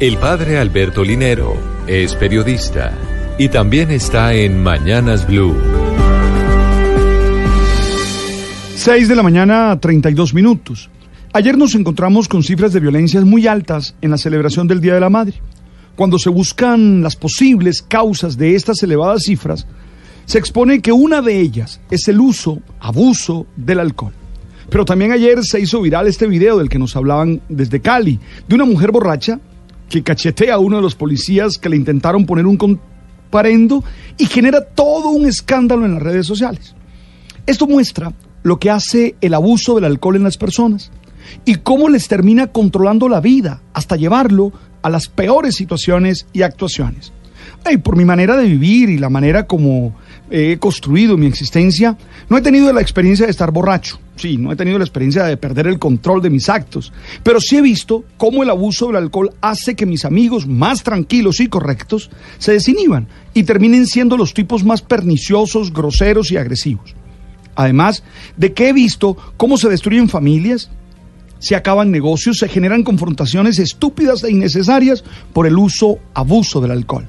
El padre Alberto Linero es periodista y también está en Mañanas Blue. 6 de la mañana, 32 minutos. Ayer nos encontramos con cifras de violencias muy altas en la celebración del Día de la Madre. Cuando se buscan las posibles causas de estas elevadas cifras, se expone que una de ellas es el uso, abuso del alcohol. Pero también ayer se hizo viral este video del que nos hablaban desde Cali, de una mujer borracha que cachetea a uno de los policías que le intentaron poner un comparendo y genera todo un escándalo en las redes sociales. Esto muestra lo que hace el abuso del alcohol en las personas y cómo les termina controlando la vida hasta llevarlo a las peores situaciones y actuaciones. Y por mi manera de vivir y la manera como he construido mi existencia, no he tenido la experiencia de estar borracho, sí, no he tenido la experiencia de perder el control de mis actos, pero sí he visto cómo el abuso del alcohol hace que mis amigos más tranquilos y correctos se desinhiban y terminen siendo los tipos más perniciosos, groseros y agresivos. Además de que he visto cómo se destruyen familias, se acaban negocios, se generan confrontaciones estúpidas e innecesarias por el uso, abuso del alcohol.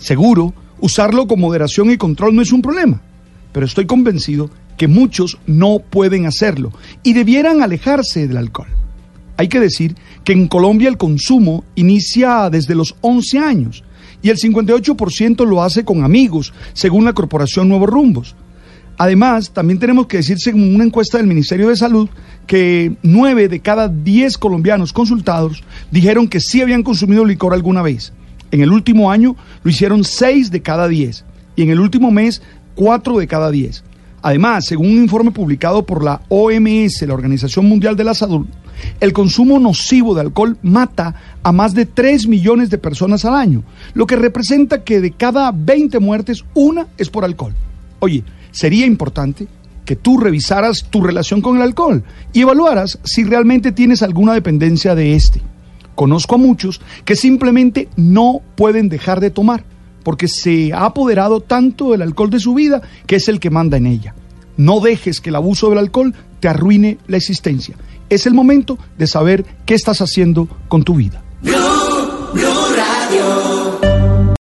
Seguro, usarlo con moderación y control no es un problema, pero estoy convencido que muchos no pueden hacerlo y debieran alejarse del alcohol. Hay que decir que en Colombia el consumo inicia desde los 11 años y el 58% lo hace con amigos, según la Corporación Nuevos Rumbos. Además, también tenemos que decir, según una encuesta del Ministerio de Salud, que nueve de cada diez colombianos consultados dijeron que sí habían consumido licor alguna vez. En el último año lo hicieron seis de cada diez y en el último mes cuatro de cada diez. Además, según un informe publicado por la OMS, la Organización Mundial de la Salud, el consumo nocivo de alcohol mata a más de 3 millones de personas al año, lo que representa que de cada 20 muertes, una es por alcohol. Oye, sería importante que tú revisaras tu relación con el alcohol y evaluaras si realmente tienes alguna dependencia de este. Conozco a muchos que simplemente no pueden dejar de tomar porque se ha apoderado tanto del alcohol de su vida que es el que manda en ella. No dejes que el abuso del alcohol te arruine la existencia. Es el momento de saber qué estás haciendo con tu vida.